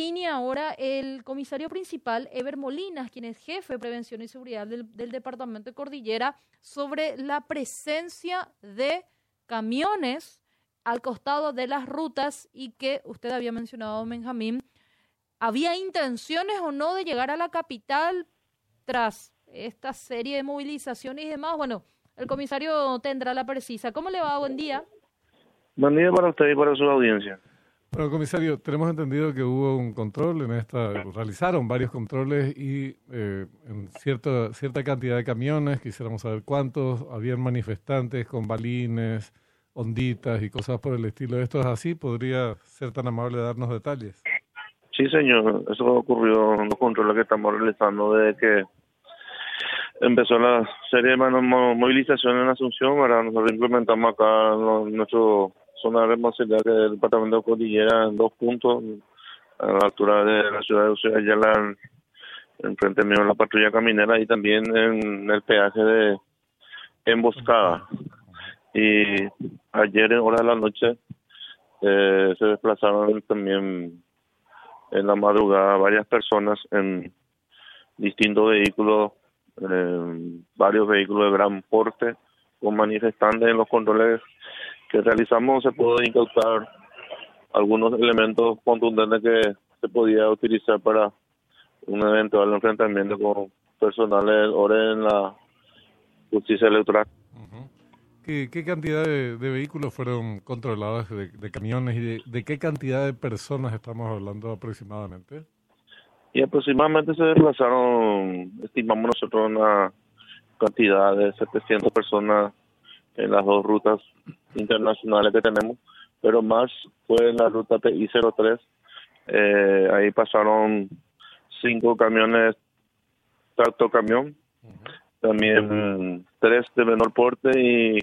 línea ahora el comisario principal, Ever Molinas, quien es jefe de prevención y seguridad del, del departamento de Cordillera, sobre la presencia de camiones al costado de las rutas y que usted había mencionado, Benjamín, ¿había intenciones o no de llegar a la capital tras esta serie de movilizaciones y demás? Bueno, el comisario tendrá la precisa. ¿Cómo le va? Buen día. Buen día para usted y para su audiencia. Bueno, comisario, tenemos entendido que hubo un control en esta, realizaron varios controles y eh, en cierta, cierta cantidad de camiones, quisiéramos saber cuántos, habían manifestantes con balines, onditas y cosas por el estilo. ¿Esto es así? ¿Podría ser tan amable de darnos detalles? Sí, señor, eso ocurrió en los controles que estamos realizando desde que empezó la serie de movilizaciones en Asunción. Ahora nosotros implementamos acá nuestro zona de responsabilidad que el departamento de Cordillera en dos puntos, a la altura de la ciudad de Ucayala, enfrente mío en la patrulla caminera y también en el peaje de Emboscada. Y ayer en horas de la noche eh, se desplazaron también en la madrugada varias personas en distintos vehículos, eh, varios vehículos de gran porte, con manifestantes en los controles que realizamos se pudo incautar algunos elementos contundentes que se podía utilizar para un eventual enfrentamiento con personales ahora en la justicia electoral. ¿Qué, cantidad de, vehículos fueron controlados, de, camiones, y de, qué cantidad de personas estamos hablando aproximadamente? Y aproximadamente se desplazaron, estimamos nosotros, una cantidad de 700 personas en las dos rutas internacionales que tenemos, pero más fue en la ruta PI-03. Eh, ahí pasaron cinco camiones, tracto camión, también tres de menor porte y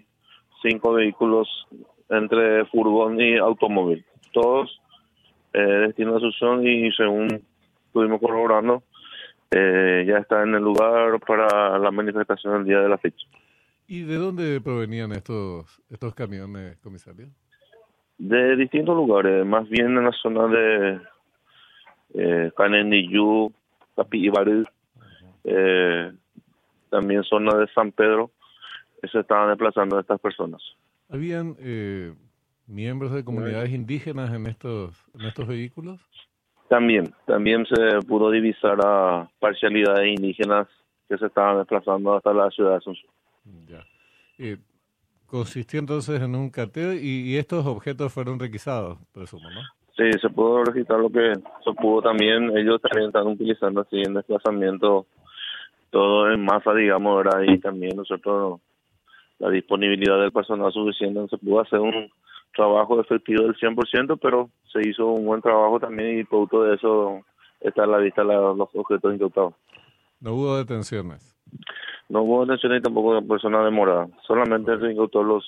cinco vehículos entre furgón y automóvil. Todos eh, destino a Asunción y según estuvimos corroborando, eh, ya está en el lugar para la manifestación del día de la fecha. ¿Y de dónde provenían estos estos camiones, comisario? De distintos lugares, más bien en la zona de eh, Canendillú, Capibarú, eh, también zona de San Pedro, se estaban desplazando estas personas. ¿Habían eh, miembros de comunidades indígenas en estos, en estos vehículos? También, también se pudo divisar a parcialidades indígenas que se estaban desplazando hasta la ciudad de Asunción. Ya. Eh, consistió entonces en un cateo y, estos objetos fueron requisados, presumo, ¿no? Sí, se pudo registrar lo que se pudo también. Ellos también están utilizando así en desplazamiento todo en masa, digamos, ¿verdad? Y también nosotros la disponibilidad del personal suficiente, se pudo hacer un trabajo efectivo del 100%, pero se hizo un buen trabajo también y producto de eso está a la vista los objetos incautados. ¿No hubo detenciones? No hubo detenciones y tampoco personas demoradas, solamente se incautó los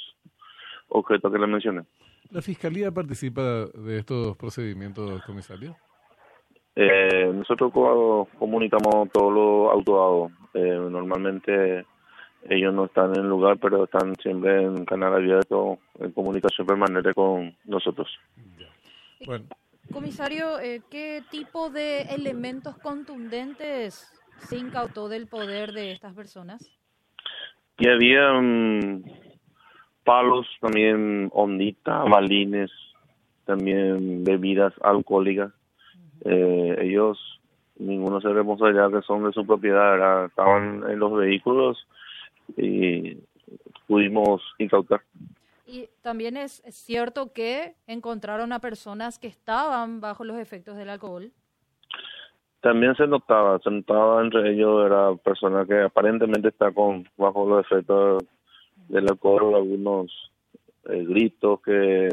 objetos que le mencioné. ¿La Fiscalía participa de estos procedimientos, comisario? Eh, nosotros comunicamos todos los autuados. Eh, normalmente ellos no están en el lugar, pero están siempre en canal abierto, en comunicación permanente con nosotros. Bueno. Comisario, eh, ¿qué tipo de elementos contundentes se incautó del poder de estas personas? Y había mm, palos, también onditas, balines, también bebidas alcohólicas. eh, ellos, ninguno se responsabilidad que son de su propiedad, estaban en los vehículos y pudimos incautar. Y también es, cierto que encontraron a personas que estaban bajo los efectos del alcohol. También se notaba, se notaba entre ellos, era persona que aparentemente está con bajo los efectos del alcohol, algunos eh, gritos que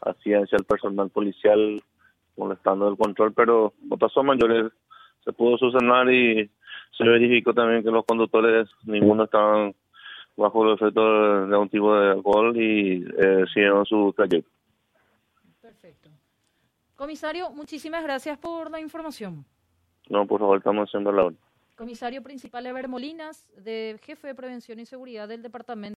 hacían el personal policial molestando el control, pero otras son mayores se pudo subsanar y se verificó también que los conductores, ninguno estaban bajo el efecto de un tipo de alcohol y eh, siguieron su trayecto. Perfecto. Comisario, muchísimas gracias por la información. No, por favor, estamos haciendo la hora. Comisario principal Ever Molinas, de jefe de prevención y seguridad del departamento.